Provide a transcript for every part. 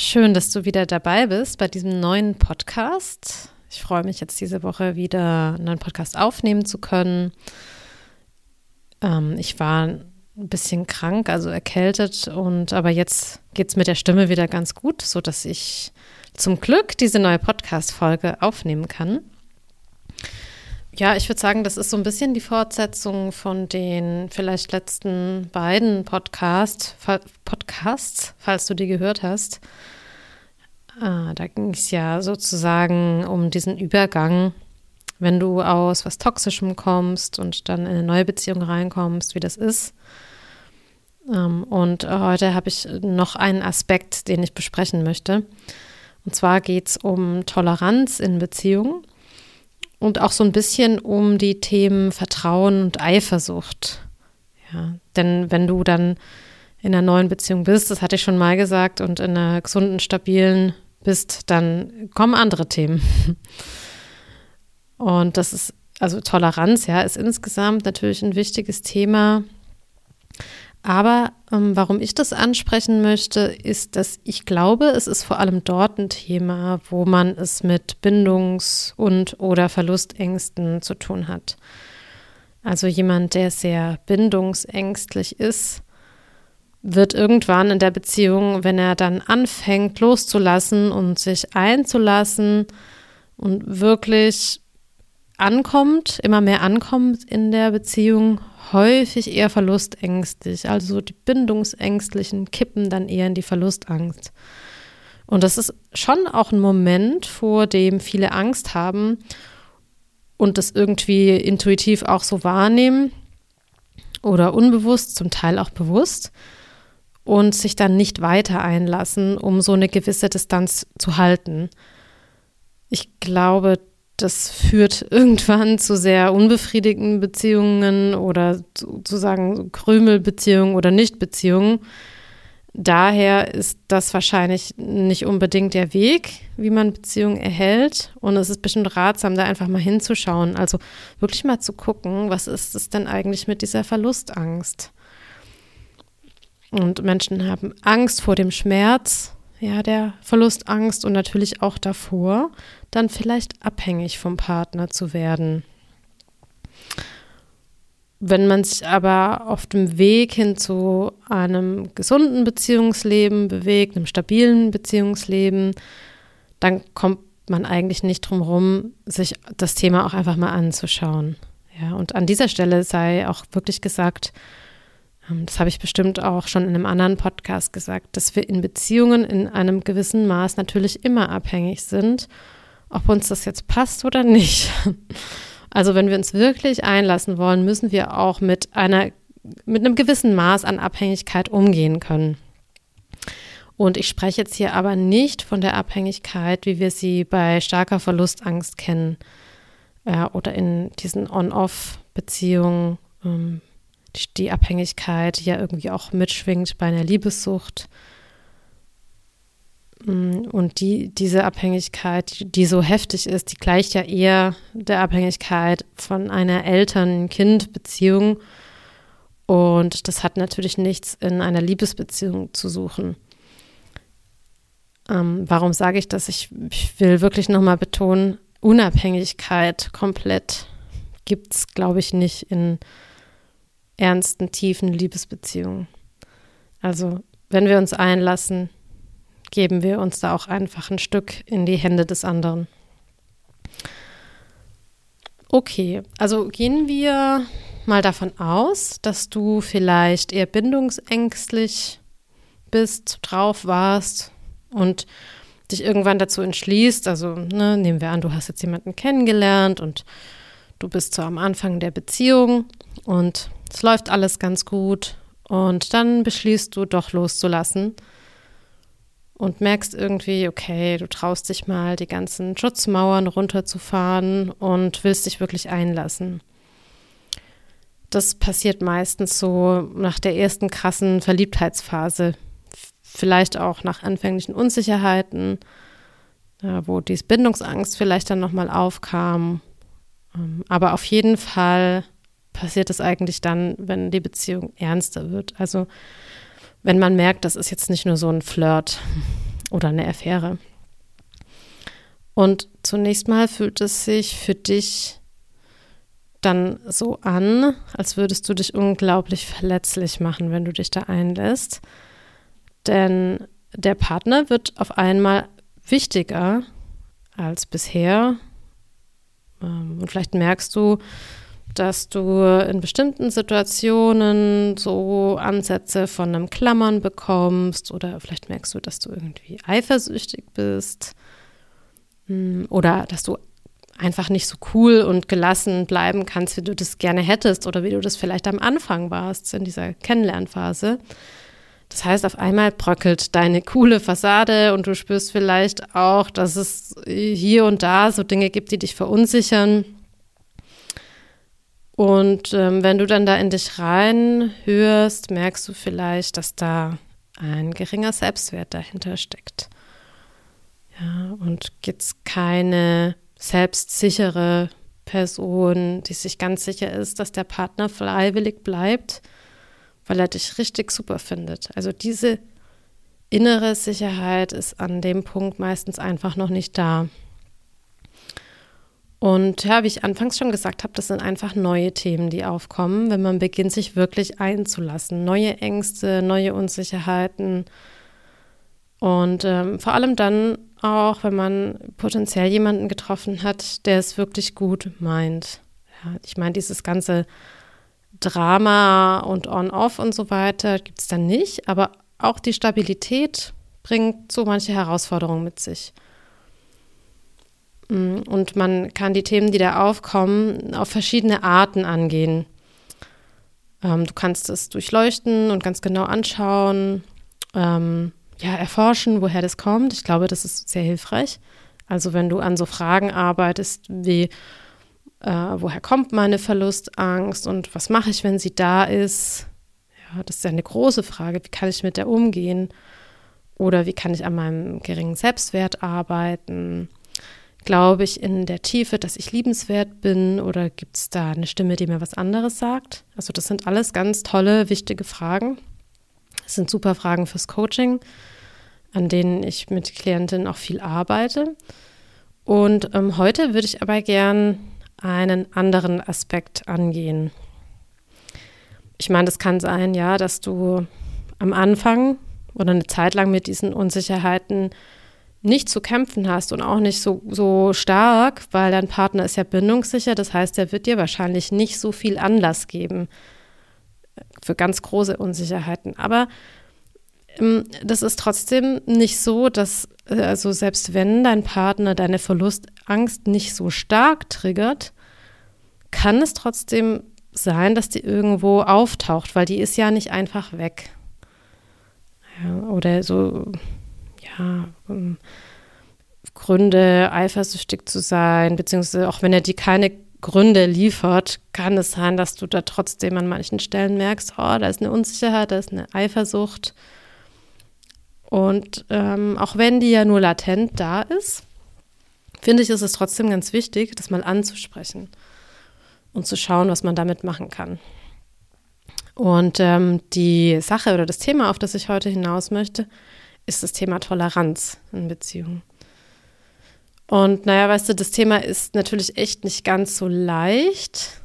Schön, dass du wieder dabei bist bei diesem neuen Podcast. Ich freue mich jetzt diese Woche wieder einen neuen Podcast aufnehmen zu können. Ähm, ich war ein bisschen krank, also erkältet und aber jetzt geht es mit der Stimme wieder ganz gut, sodass ich zum Glück diese neue Podcast-Folge aufnehmen kann. Ja, ich würde sagen, das ist so ein bisschen die Fortsetzung von den vielleicht letzten beiden Podcast, Podcasts, falls du die gehört hast. Ah, da ging es ja sozusagen um diesen Übergang, wenn du aus was Toxischem kommst und dann in eine neue Beziehung reinkommst, wie das ist. Ähm, und heute habe ich noch einen Aspekt, den ich besprechen möchte. Und zwar geht es um Toleranz in Beziehungen und auch so ein bisschen um die Themen Vertrauen und Eifersucht. Ja, denn wenn du dann in einer neuen Beziehung bist, das hatte ich schon mal gesagt, und in einer gesunden, stabilen bist, dann kommen andere Themen. Und das ist, also Toleranz, ja, ist insgesamt natürlich ein wichtiges Thema. Aber ähm, warum ich das ansprechen möchte, ist, dass ich glaube, es ist vor allem dort ein Thema, wo man es mit Bindungs- und oder Verlustängsten zu tun hat. Also jemand, der sehr bindungsängstlich ist, wird irgendwann in der Beziehung, wenn er dann anfängt loszulassen und sich einzulassen und wirklich ankommt, immer mehr ankommt in der Beziehung, häufig eher verlustängstlich. Also die Bindungsängstlichen kippen dann eher in die Verlustangst. Und das ist schon auch ein Moment, vor dem viele Angst haben und das irgendwie intuitiv auch so wahrnehmen oder unbewusst, zum Teil auch bewusst und sich dann nicht weiter einlassen, um so eine gewisse Distanz zu halten. Ich glaube, das führt irgendwann zu sehr unbefriedigenden Beziehungen oder sozusagen Krümelbeziehungen oder Nichtbeziehungen. Daher ist das wahrscheinlich nicht unbedingt der Weg, wie man Beziehungen erhält. Und es ist bestimmt ratsam, da einfach mal hinzuschauen. Also wirklich mal zu gucken, was ist es denn eigentlich mit dieser Verlustangst? Und Menschen haben Angst vor dem Schmerz ja, der Verlustangst und natürlich auch davor, dann vielleicht abhängig vom Partner zu werden. Wenn man sich aber auf dem Weg hin zu einem gesunden Beziehungsleben bewegt, einem stabilen Beziehungsleben, dann kommt man eigentlich nicht drum herum, sich das Thema auch einfach mal anzuschauen. Ja, und an dieser Stelle sei auch wirklich gesagt, das habe ich bestimmt auch schon in einem anderen Podcast gesagt, dass wir in Beziehungen in einem gewissen Maß natürlich immer abhängig sind, ob uns das jetzt passt oder nicht. Also wenn wir uns wirklich einlassen wollen, müssen wir auch mit einer mit einem gewissen Maß an Abhängigkeit umgehen können. Und ich spreche jetzt hier aber nicht von der Abhängigkeit, wie wir sie bei starker Verlustangst kennen äh, oder in diesen On-Off-Beziehungen, ähm, die Abhängigkeit, die ja irgendwie auch mitschwingt bei einer Liebessucht. Mm, und die, diese Abhängigkeit, die, die so heftig ist, die gleicht ja eher der Abhängigkeit von einer Eltern-Kind-Beziehung. Und das hat natürlich nichts in einer Liebesbeziehung zu suchen. Ähm, warum sage ich das? Ich, ich will wirklich nochmal betonen, Unabhängigkeit komplett gibt es, glaube ich, nicht in ernsten, tiefen Liebesbeziehungen. Also, wenn wir uns einlassen, geben wir uns da auch einfach ein Stück in die Hände des anderen. Okay, also gehen wir mal davon aus, dass du vielleicht eher bindungsängstlich bist, drauf warst und dich irgendwann dazu entschließt, also ne, nehmen wir an, du hast jetzt jemanden kennengelernt und du bist so am Anfang der Beziehung und es läuft alles ganz gut und dann beschließt du doch loszulassen und merkst irgendwie, okay, du traust dich mal, die ganzen Schutzmauern runterzufahren und willst dich wirklich einlassen. Das passiert meistens so nach der ersten krassen Verliebtheitsphase, vielleicht auch nach anfänglichen Unsicherheiten, wo die Bindungsangst vielleicht dann nochmal aufkam. Ähm, aber auf jeden Fall passiert es eigentlich dann, wenn die Beziehung ernster wird. Also wenn man merkt, das ist jetzt nicht nur so ein Flirt. oder eine Affäre. Und zunächst mal fühlt es sich für dich dann so an, als würdest du dich unglaublich verletzlich machen, wenn du dich da einlässt. Denn der Partner wird auf einmal wichtiger als bisher. Ähm, und vielleicht merkst du, dass du in bestimmten Situationen so Ansätze von einem Klammern bekommst oder vielleicht merkst du, dass du irgendwie eifersüchtig bist hm, oder dass du einfach nicht so cool und gelassen bleiben kannst, wie du das gerne hättest oder wie du das vielleicht am Anfang warst in dieser Kennenlernphase. Das heißt, auf einmal bröckelt deine coole Fassade und du spürst vielleicht auch, dass es hier und da so Dinge gibt, die dich verunsichern. Und ähm, wenn du dann da in dich reinhörst, merkst du vielleicht, dass da ein geringer Selbstwert dahinter steckt. Ja, und jetzt keine selbstsichere Person, die sich ganz sicher ist, dass der Partner freiwillig bleibt, weil er dich richtig super findet. Also diese innere Sicherheit ist an dem Punkt meistens einfach noch nicht da. Und ja, wie ich anfangs schon gesagt habe, das sind einfach neue Themen, die aufkommen, wenn man beginnt, sich wirklich einzulassen. Neue Ängste, neue Unsicherheiten. Und ähm, vor allem dann auch, wenn man potenziell jemanden getroffen hat, der es wirklich gut meint. Ja, ich meine, dieses ganze Drama und On-Off und so weiter gibt es dann nicht, aber auch die Stabilität bringt so manche Herausforderungen mit sich. Mm, und man kann die Themen, die da aufkommen, auf verschiedene Arten angehen. Ähm, du kannst es durchleuchten und ganz genau anschauen, ähm, ja, erforschen, woher das kommt. Ich glaube, das ist sehr hilfreich. Also wenn du an so Fragen arbeitest wie, äh, woher kommt meine Verlustangst und was mache ich, wenn sie da ist? Ja, das ist ja eine große Frage. Wie kann ich mit der umgehen? Oder wie kann ich an meinem geringen Selbstwert arbeiten? Glaube ich in der Tiefe, dass ich liebenswert bin? Oder gibt es da eine Stimme, die mir was anderes sagt? Also das sind alles ganz tolle, wichtige Fragen. Das sind super Fragen fürs Coaching, an denen ich mit Klientinnen auch viel arbeite. Und ähm, heute würde ich aber gern einen anderen Aspekt angehen. Ich meine, das kann sein, ja, dass du am Anfang oder eine Zeit lang mit diesen Unsicherheiten nicht zu kämpfen hast und auch nicht so, so stark, weil dein Partner ist ja bindungssicher. Das heißt, er wird dir wahrscheinlich nicht so viel Anlass geben für ganz große Unsicherheiten. Aber ähm, das ist trotzdem nicht so, dass, äh, also selbst wenn dein Partner deine Verlustangst nicht so stark triggert, kann es trotzdem sein, dass die irgendwo auftaucht, weil die ist ja nicht einfach weg. Ja, oder so, ja, um, Gründe, eifersüchtig zu sein, beziehungsweise auch wenn er die keine Gründe liefert, kann es sein, dass du da trotzdem an manchen Stellen merkst, oh, da ist eine Unsicherheit, da ist eine Eifersucht. Und ähm, auch wenn die ja nur latent da ist, finde ich, ist es trotzdem ganz wichtig, das mal anzusprechen und zu schauen, was man damit machen kann. Und ähm, die Sache oder das Thema, auf das ich heute hinaus möchte, ist das Thema Toleranz in Beziehungen. Und naja, weißt du, das Thema ist natürlich echt nicht ganz so leicht,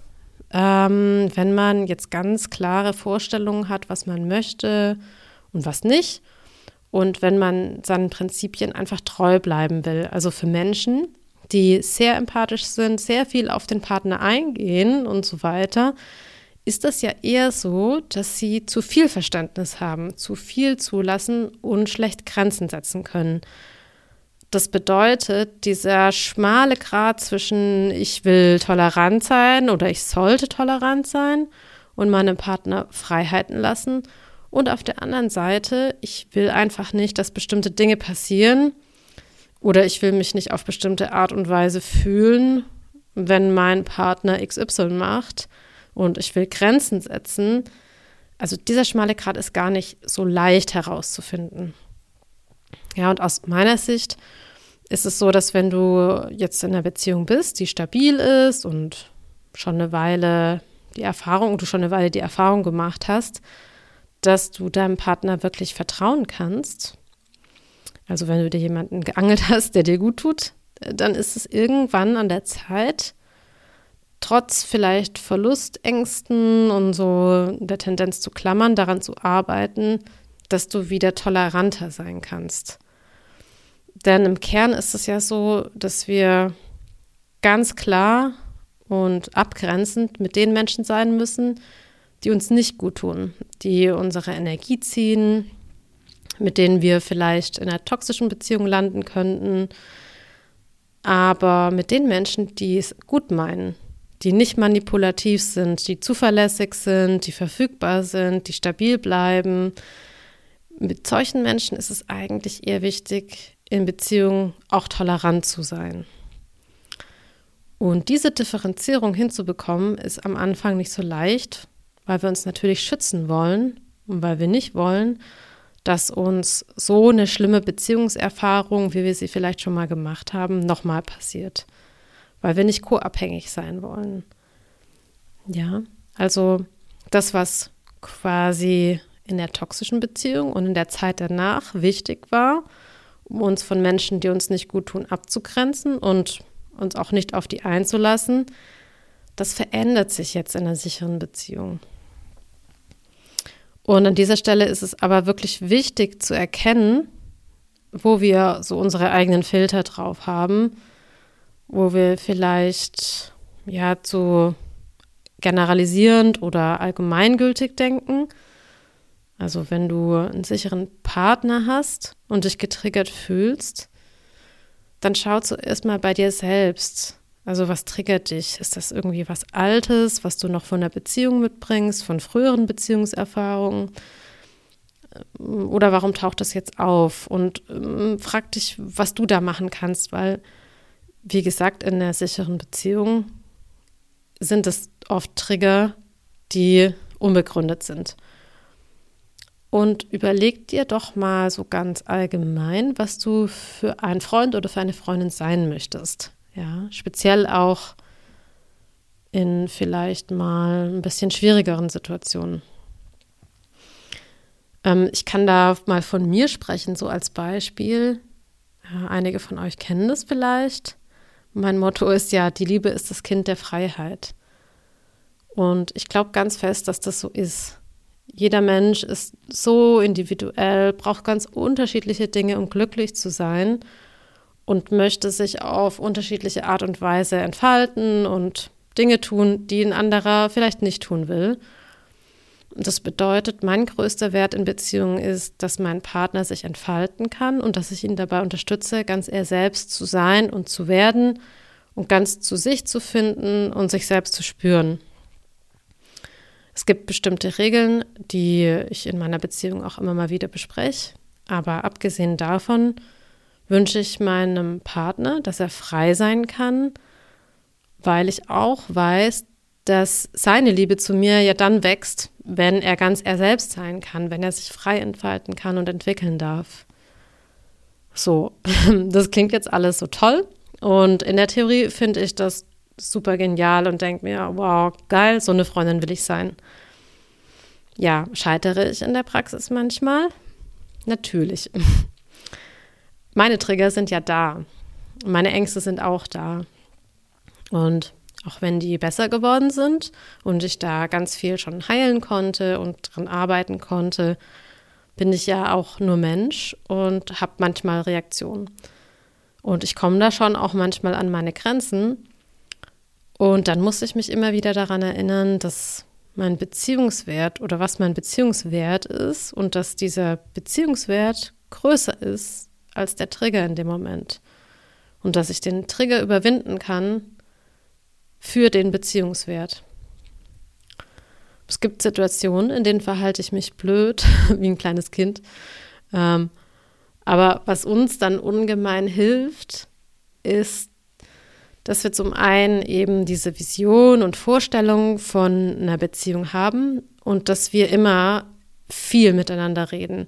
ähm, wenn man jetzt ganz klare Vorstellungen hat, was man möchte und was nicht. Und wenn man seinen Prinzipien einfach treu bleiben will. Also für Menschen, die sehr empathisch sind, sehr viel auf den Partner eingehen und so weiter, ist das ja eher so, dass sie zu viel Verständnis haben, zu viel zulassen und schlecht Grenzen setzen können. Das bedeutet, dieser schmale Grad zwischen ich will tolerant sein oder ich sollte tolerant sein und meinem Partner Freiheiten lassen und auf der anderen Seite, ich will einfach nicht, dass bestimmte Dinge passieren oder ich will mich nicht auf bestimmte Art und Weise fühlen, wenn mein Partner XY macht und ich will Grenzen setzen. Also dieser schmale Grad ist gar nicht so leicht herauszufinden. Ja, und aus meiner Sicht ist es so, dass wenn du jetzt in einer Beziehung bist, die stabil ist und schon eine Weile die Erfahrung, du schon eine Weile die Erfahrung gemacht hast, dass du deinem Partner wirklich vertrauen kannst, Also wenn du dir jemanden geangelt hast, der dir gut tut, dann ist es irgendwann an der Zeit, trotz vielleicht Verlustängsten und so der Tendenz zu klammern, daran zu arbeiten, dass du wieder toleranter sein kannst. Denn im Kern ist es ja so, dass wir ganz klar und abgrenzend mit den Menschen sein müssen, die uns nicht gut tun, die unsere Energie ziehen, mit denen wir vielleicht in einer toxischen Beziehung landen könnten, aber mit den Menschen, die es gut meinen, die nicht manipulativ sind, die zuverlässig sind, die verfügbar sind, die stabil bleiben. Mit solchen Menschen ist es eigentlich eher wichtig, in Beziehungen auch tolerant zu sein. Und diese Differenzierung hinzubekommen, ist am Anfang nicht so leicht, weil wir uns natürlich schützen wollen und weil wir nicht wollen, dass uns so eine schlimme Beziehungserfahrung, wie wir sie vielleicht schon mal gemacht haben, nochmal passiert. Weil wir nicht co-abhängig sein wollen. Ja, also das, was quasi in der toxischen Beziehung und in der Zeit danach wichtig war, um uns von Menschen, die uns nicht gut tun, abzugrenzen und uns auch nicht auf die einzulassen, das verändert sich jetzt in einer sicheren Beziehung. Und an dieser Stelle ist es aber wirklich wichtig zu erkennen, wo wir so unsere eigenen Filter drauf haben, wo wir vielleicht ja zu generalisierend oder allgemeingültig denken. Also wenn du einen sicheren Partner hast und dich getriggert fühlst, dann schau zuerst mal bei dir selbst. Also was triggert dich? Ist das irgendwie was Altes, was du noch von der Beziehung mitbringst, von früheren Beziehungserfahrungen? Oder warum taucht das jetzt auf? Und ähm, frag dich, was du da machen kannst, weil, wie gesagt, in einer sicheren Beziehung sind es oft Trigger, die unbegründet sind. Und überleg dir doch mal so ganz allgemein, was du für einen Freund oder für eine Freundin sein möchtest. Ja, speziell auch in vielleicht mal ein bisschen schwierigeren Situationen. Ähm, ich kann da mal von mir sprechen, so als Beispiel. Ja, einige von euch kennen das vielleicht. Mein Motto ist ja, die Liebe ist das Kind der Freiheit. Und ich glaube ganz fest, dass das so ist. Jeder Mensch ist so individuell, braucht ganz unterschiedliche Dinge, um glücklich zu sein und möchte sich auf unterschiedliche Art und Weise entfalten und Dinge tun, die ein anderer vielleicht nicht tun will. Das bedeutet, mein größter Wert in Beziehungen ist, dass mein Partner sich entfalten kann und dass ich ihn dabei unterstütze, ganz er selbst zu sein und zu werden und ganz zu sich zu finden und sich selbst zu spüren. Es gibt bestimmte Regeln, die ich in meiner Beziehung auch immer mal wieder bespreche. Aber abgesehen davon wünsche ich meinem Partner, dass er frei sein kann, weil ich auch weiß, dass seine Liebe zu mir ja dann wächst, wenn er ganz er selbst sein kann, wenn er sich frei entfalten kann und entwickeln darf. So, das klingt jetzt alles so toll. Und in der Theorie finde ich das super genial und denke mir, wow, geil, so eine Freundin will ich sein. Ja, scheitere ich in der Praxis manchmal? Natürlich. Meine Trigger sind ja da. Meine Ängste sind auch da. Und auch wenn die besser geworden sind und ich da ganz viel schon heilen konnte und dran arbeiten konnte, bin ich ja auch nur Mensch und habe manchmal Reaktionen. Und ich komme da schon auch manchmal an meine Grenzen. Und dann muss ich mich immer wieder daran erinnern, dass mein Beziehungswert oder was mein Beziehungswert ist und dass dieser Beziehungswert größer ist als der Trigger in dem Moment. Und dass ich den Trigger überwinden kann für den Beziehungswert. Es gibt Situationen, in denen verhalte ich mich blöd, wie ein kleines Kind. Ähm, aber was uns dann ungemein hilft, ist dass wir zum einen eben diese Vision und Vorstellung von einer Beziehung haben und dass wir immer viel miteinander reden.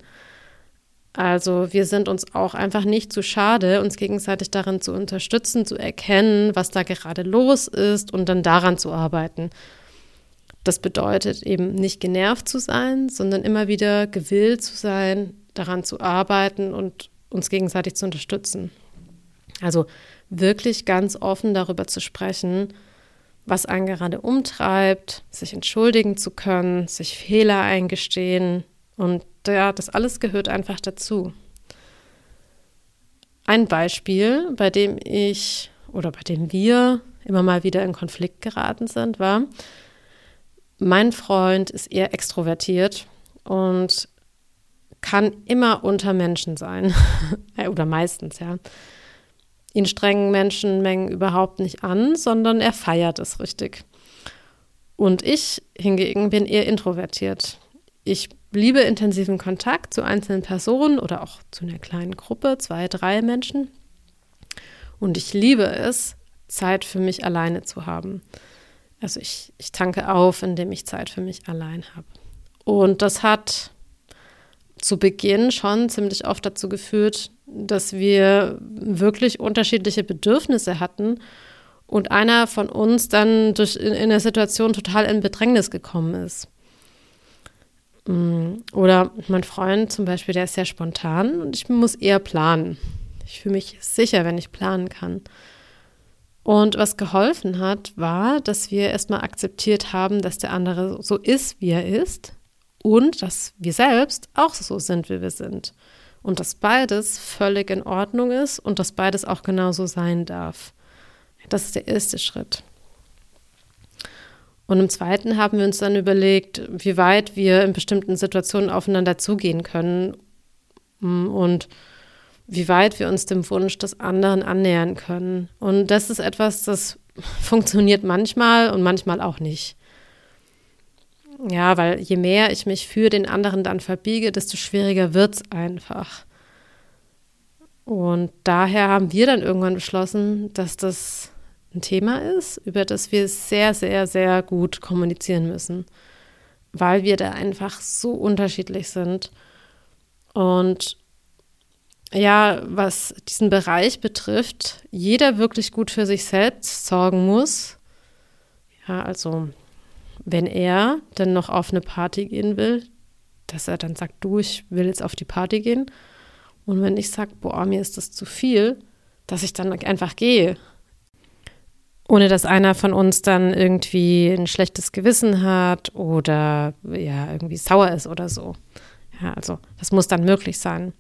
Also wir sind uns auch einfach nicht zu schade, uns gegenseitig darin zu unterstützen, zu erkennen, was da gerade los ist und dann daran zu arbeiten. Das bedeutet eben nicht genervt zu sein, sondern immer wieder gewillt zu sein, daran zu arbeiten und uns gegenseitig zu unterstützen. Also wirklich ganz offen darüber zu sprechen, was einen gerade umtreibt, sich entschuldigen zu können, sich Fehler eingestehen. Und ja, das alles gehört einfach dazu. Ein Beispiel, bei dem ich oder bei dem wir immer mal wieder in Konflikt geraten sind, war, mein Freund ist eher extrovertiert und kann immer unter Menschen sein. oder meistens, ja. Ihn strengen Menschenmengen überhaupt nicht an, sondern er feiert es richtig. Und ich hingegen bin eher introvertiert. Ich liebe intensiven Kontakt zu einzelnen Personen oder auch zu einer kleinen Gruppe, zwei, drei Menschen. Und ich liebe es, Zeit für mich alleine zu haben. Also ich, ich tanke auf, indem ich Zeit für mich allein habe. Und das hat zu Beginn schon ziemlich oft dazu geführt, dass wir wirklich unterschiedliche Bedürfnisse hatten und einer von uns dann durch, in, in der Situation total in Bedrängnis gekommen ist. Mm, oder mein Freund zum Beispiel, der ist sehr spontan und ich muss eher planen. Ich fühle mich sicher, wenn ich planen kann. Und was geholfen hat, war, dass wir erstmal akzeptiert haben, dass der andere so ist, wie er ist und dass wir selbst auch so sind, wie wir sind. Und dass beides völlig in Ordnung ist und dass beides auch genauso sein darf. Das ist der erste Schritt. Und im zweiten haben wir uns dann überlegt, wie weit wir in bestimmten Situationen aufeinander zugehen können und wie weit wir uns dem Wunsch des anderen annähern können. Und das ist etwas, das funktioniert manchmal und manchmal auch nicht. Ja, weil je mehr ich mich für den anderen dann verbiege, desto schwieriger wird es einfach. Und daher haben wir dann irgendwann beschlossen, dass das ein Thema ist, über das wir sehr, sehr, sehr gut kommunizieren müssen, weil wir da einfach so unterschiedlich sind. Und ja, was diesen Bereich betrifft, jeder wirklich gut für sich selbst sorgen muss. Ja, also wenn er dann noch auf eine Party gehen will, dass er dann sagt, du, ich will jetzt auf die Party gehen. Und wenn ich sage, boah, mir ist das zu viel, dass ich dann einfach gehe. Ohne dass einer von uns dann irgendwie ein schlechtes Gewissen hat oder ja, irgendwie sauer ist oder so. Ja, also das muss dann möglich sein.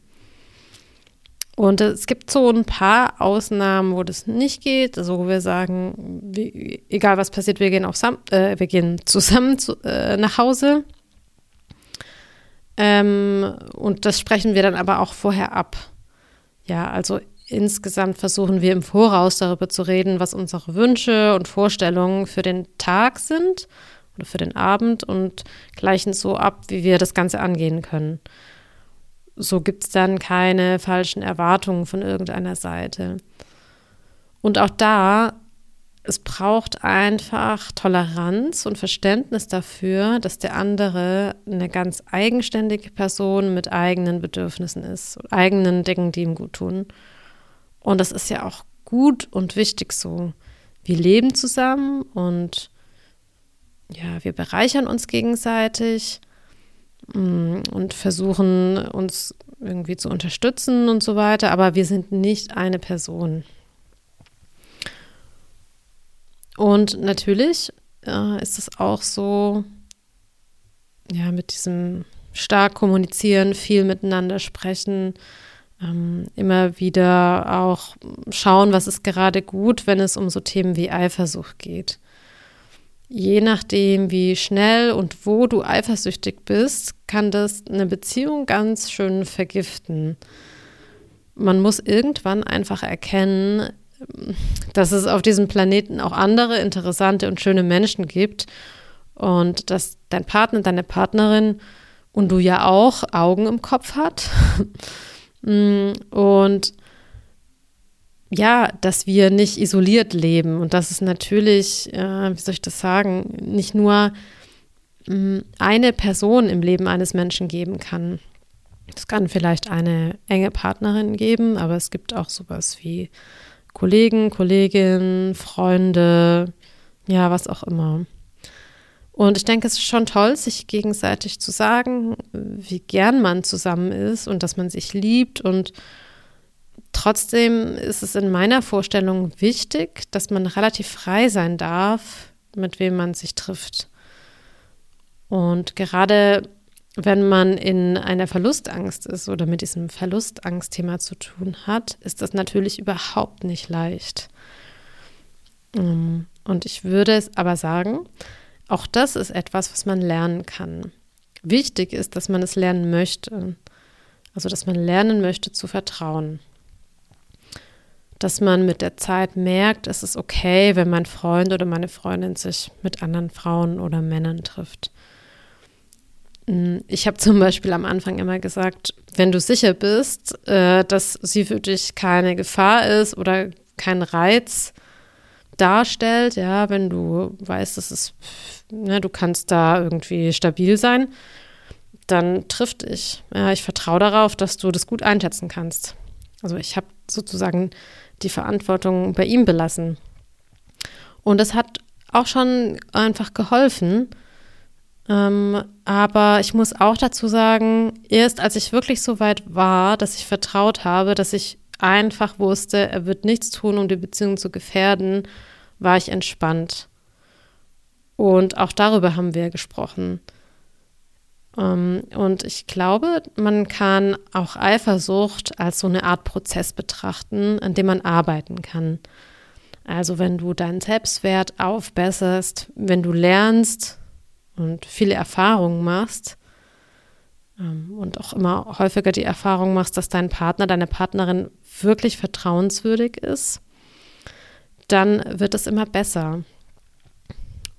Und es gibt so ein paar Ausnahmen, wo das nicht geht. Also wo wir sagen, wie, egal was passiert, wir gehen, auch äh, wir gehen zusammen zu, äh, nach Hause. Ähm, und das sprechen wir dann aber auch vorher ab. Ja, also insgesamt versuchen wir im Voraus darüber zu reden, was unsere Wünsche und Vorstellungen für den Tag sind oder für den Abend und gleichen so ab, wie wir das Ganze angehen können so gibt es dann keine falschen Erwartungen von irgendeiner Seite. Und auch da, es braucht einfach Toleranz und Verständnis dafür, dass der andere eine ganz eigenständige Person mit eigenen Bedürfnissen ist, eigenen Dingen, die ihm gut tun. Und das ist ja auch gut und wichtig so. Wir leben zusammen und ja, wir bereichern uns gegenseitig Mm, und versuchen uns irgendwie zu unterstützen und so weiter, aber wir sind nicht eine Person. Und natürlich äh, ist es auch so, ja, mit diesem stark kommunizieren, viel miteinander sprechen, ähm, immer wieder auch schauen, was ist gerade gut, wenn es um so Themen wie Eifersucht geht je nachdem, wie schnell und wo du eifersüchtig bist, kann das eine Beziehung ganz schön vergiften. Man muss irgendwann einfach erkennen, dass es auf diesem Planeten auch andere interessante und schöne Menschen gibt und dass dein Partner, deine Partnerin und du ja auch Augen im Kopf hat. und ja, dass wir nicht isoliert leben und dass es natürlich, äh, wie soll ich das sagen, nicht nur mh, mm, eine Person im Leben eines Menschen geben kann. Es kann vielleicht eine enge Partnerin geben, aber es gibt auch sowas wie Kollegen, Kolleginnen, Freunde, ja, was auch immer. Und ich denke, es ist schon toll, sich gegenseitig zu sagen, wie gern man zusammen ist und dass man sich liebt und trotzdem ist es in meiner Vorstellung wichtig, dass man relativ frei sein darf, mit wem man sich trifft. Und gerade wenn man in einer Verlustangst ist oder mit diesem Verlustangstthema zu tun hat, ist das natürlich überhaupt nicht leicht. Ähm, und ich würde es aber sagen, auch das ist etwas, was man lernen kann. Wichtig ist, dass man es lernen möchte. Also, dass man lernen möchte zu vertrauen. Dass man mit der Zeit merkt, es ist okay, wenn mein Freund oder meine Freundin sich mit anderen Frauen oder Männern trifft. Ich habe zum Beispiel am Anfang immer gesagt, wenn du sicher bist, äh, dass sie für dich keine Gefahr ist oder kein Reiz darstellt, ja, wenn du weißt, dass es, ne, du kannst da irgendwie stabil sein, dann trifft dich. Ja, ich vertraue darauf, dass du das gut einschätzen kannst. Also ich habe sozusagen die Verantwortung bei ihm belassen. Und das hat auch schon einfach geholfen, ähm, aber ich muss auch dazu sagen, erst als ich wirklich so weit war, dass ich vertraut habe, dass ich einfach wusste, er wird nichts tun, um die Beziehung zu gefährden, war ich entspannt. Und auch darüber haben wir gesprochen. Ähm, und ich glaube, man kann auch Eifersucht als so eine Art Prozess betrachten, an dem man arbeiten kann. Also wenn du deinen Selbstwert aufbesserst, wenn du lernst, und viele Erfahrungen machst und auch immer häufiger die Erfahrung machst, dass dein Partner, deine Partnerin wirklich vertrauenswürdig ist, dann wird es immer besser.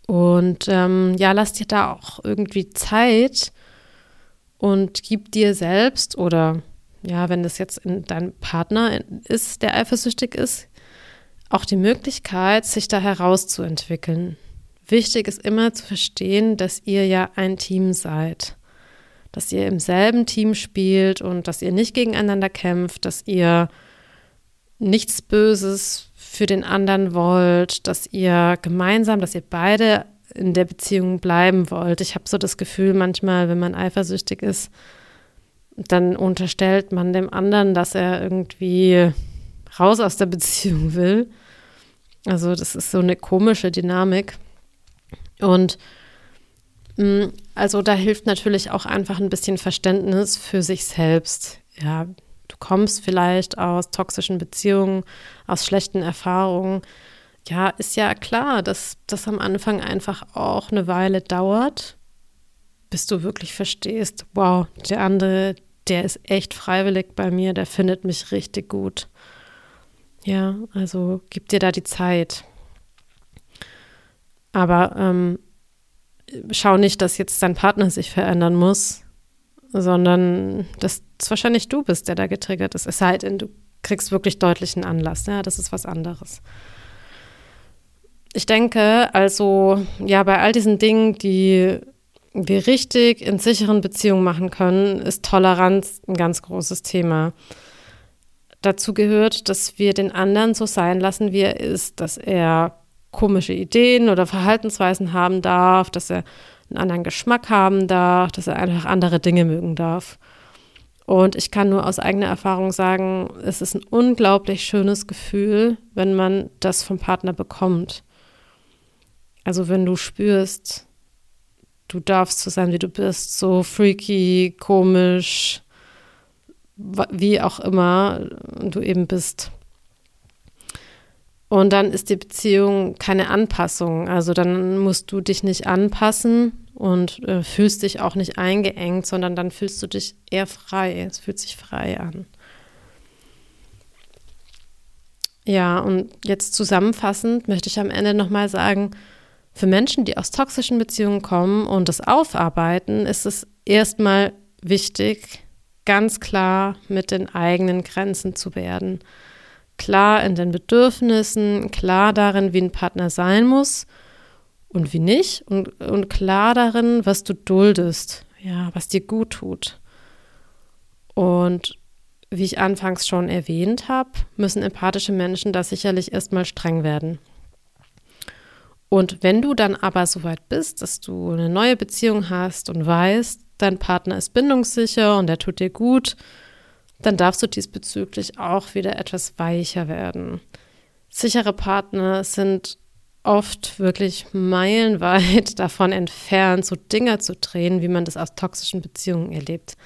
Und ähm, ja, lass dir da auch irgendwie Zeit und gib dir selbst oder ja, wenn das jetzt dein Partner ist, der eifersüchtig ist, auch die Möglichkeit, sich da herauszuentwickeln. Wichtig ist immer zu verstehen, dass ihr ja ein Team seid, dass ihr im selben Team spielt und dass ihr nicht gegeneinander kämpft, dass ihr nichts Böses für den anderen wollt, dass ihr gemeinsam, dass ihr beide in der Beziehung bleiben wollt. Ich habe so das Gefühl manchmal, wenn man eifersüchtig ist, dann unterstellt man dem anderen, dass er irgendwie raus aus der Beziehung will. Also das ist so eine komische Dynamik. Und also da hilft natürlich auch einfach ein bisschen Verständnis für sich selbst. Ja, du kommst vielleicht aus toxischen Beziehungen, aus schlechten Erfahrungen. Ja, ist ja klar, dass das am Anfang einfach auch eine Weile dauert, bis du wirklich verstehst, wow, der andere, der ist echt freiwillig bei mir, der findet mich richtig gut. Ja, also gib dir da die Zeit. Aber ähm, schau nicht, dass jetzt dein Partner sich verändern muss, sondern dass es wahrscheinlich du bist, der da getriggert ist. Es sei denn, du kriegst wirklich deutlichen Anlass. Ja, das ist was anderes. Ich denke also, ja, bei all diesen Dingen, die wir richtig in sicheren Beziehungen machen können, ist Toleranz ein ganz großes Thema. Dazu gehört, dass wir den anderen so sein lassen, wie er ist, dass er komische Ideen oder Verhaltensweisen haben darf, dass er einen anderen Geschmack haben darf, dass er einfach andere Dinge mögen darf. Und ich kann nur aus eigener Erfahrung sagen, es ist ein unglaublich schönes Gefühl, wenn man das vom Partner bekommt. Also wenn du spürst, du darfst so sein, wie du bist, so freaky, komisch, wie auch immer du eben bist. Und dann ist die Beziehung keine Anpassung. Also dann musst du dich nicht anpassen und äh, fühlst dich auch nicht eingeengt, sondern dann fühlst du dich eher frei. Es fühlt sich frei an. Ja, und jetzt zusammenfassend möchte ich am Ende nochmal sagen, für Menschen, die aus toxischen Beziehungen kommen und das aufarbeiten, ist es erstmal wichtig, ganz klar mit den eigenen Grenzen zu werden klar in den Bedürfnissen, klar darin, wie ein Partner sein muss und wie nicht und, und klar darin, was du duldest, ja, was dir gut tut. Und wie ich anfangs schon erwähnt habe, müssen empathische Menschen da sicherlich erstmal streng werden. Und wenn du dann aber so weit bist, dass du eine neue Beziehung hast und weißt, dein Partner ist bindungssicher und er tut dir gut dann darfst du diesbezüglich auch wieder etwas weicher werden. Sichere Partner sind oft wirklich meilenweit davon entfernt, so Dinge zu drehen, wie man das aus toxischen Beziehungen erlebt.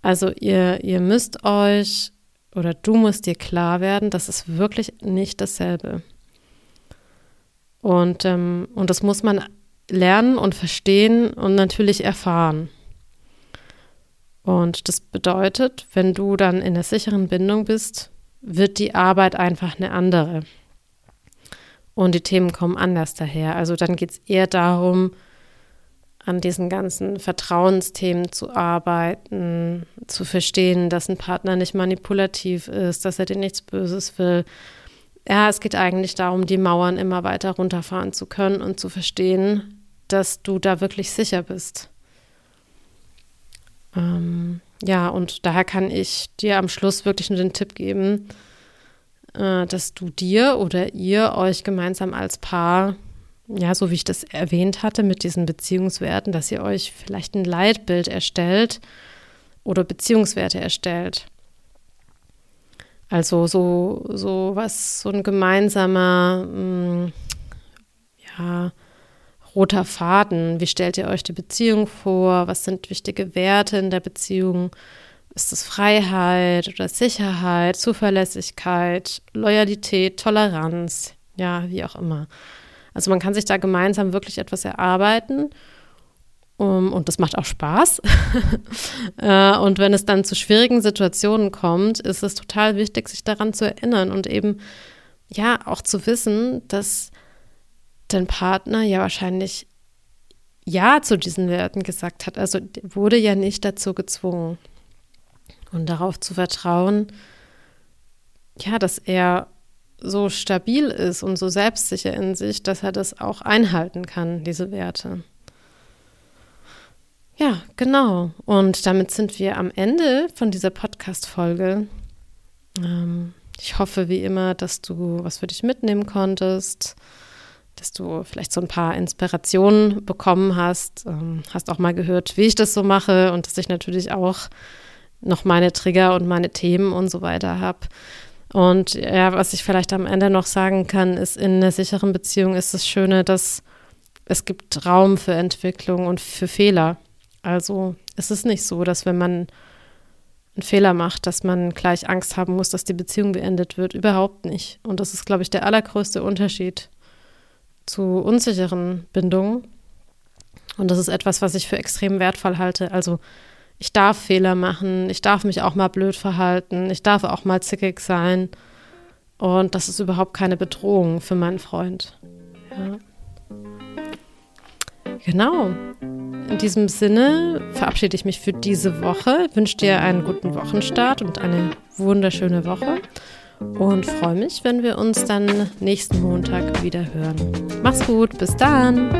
Also ihr, ihr müsst euch oder du musst dir klar werden, das ist wirklich nicht dasselbe. Und, ähm, und das muss man lernen und verstehen und natürlich erfahren. Und das bedeutet, wenn du dann in der sicheren Bindung bist, wird die Arbeit einfach eine andere. Und die Themen kommen anders daher. Also dann geht es eher darum, an diesen ganzen Vertrauensthemen zu arbeiten, zu verstehen, dass ein Partner nicht manipulativ ist, dass er dir nichts Böses will. Ja, es geht eigentlich darum, die Mauern immer weiter runterfahren zu können und zu verstehen, dass du da wirklich sicher bist. Ähm, ja, und daher kann ich dir am Schluss wirklich nur den Tipp geben, äh, dass du dir oder ihr euch gemeinsam als Paar, ja, so wie ich das erwähnt hatte mit diesen Beziehungswerten, dass ihr euch vielleicht ein Leitbild erstellt oder Beziehungswerte erstellt. Also so, so was, so ein gemeinsamer, mh, mm, ja, roter Faden. Wie stellt ihr euch die Beziehung vor? Was sind wichtige Werte in der Beziehung? Ist es Freiheit oder Sicherheit, Zuverlässigkeit, Loyalität, Toleranz? Ja, wie auch immer. Also man kann sich da gemeinsam wirklich etwas erarbeiten. Um, und das macht auch Spaß. Äh, und wenn es dann zu schwierigen Situationen kommt, ist es total wichtig, sich daran zu erinnern und eben ja auch zu wissen, dass dein Partner ja wahrscheinlich Ja zu diesen Werten gesagt hat. Also wurde ja nicht dazu gezwungen. Und darauf zu vertrauen, ja, dass er so stabil ist und so selbstsicher in sich, dass er das auch einhalten kann, diese Werte. Ja, genau. Und damit sind wir am Ende von dieser Podcast-Folge. Ähm, ich hoffe, wie immer, dass du was für dich mitnehmen konntest dass du vielleicht so ein paar Inspirationen bekommen hast, ähm, hast auch mal gehört, wie ich das so mache und dass ich natürlich auch noch meine Trigger und meine Themen und so weiter habe. Und ja, was ich vielleicht am Ende noch sagen kann, ist, in einer sicheren Beziehung ist das Schöne, dass es gibt Raum für Entwicklung und für Fehler. Also es ist nicht so, dass wenn man einen Fehler macht, dass man gleich Angst haben muss, dass die Beziehung beendet wird. Überhaupt nicht. Und das ist, glaube ich, der allergrößte Unterschied zu unsicheren Bindungen. Und das ist etwas, was ich für extrem wertvoll halte. Also ich darf Fehler machen, ich darf mich auch mal blöd verhalten, ich darf auch mal zickig sein. Und das ist überhaupt keine Bedrohung für meinen Freund. Ja. Genau. In diesem Sinne verabschiede ich mich für diese Woche, wünsche dir einen guten Wochenstart und eine wunderschöne Woche und freue mich, wenn wir uns dann nächsten Montag wieder hören. Mach's gut, bis dann!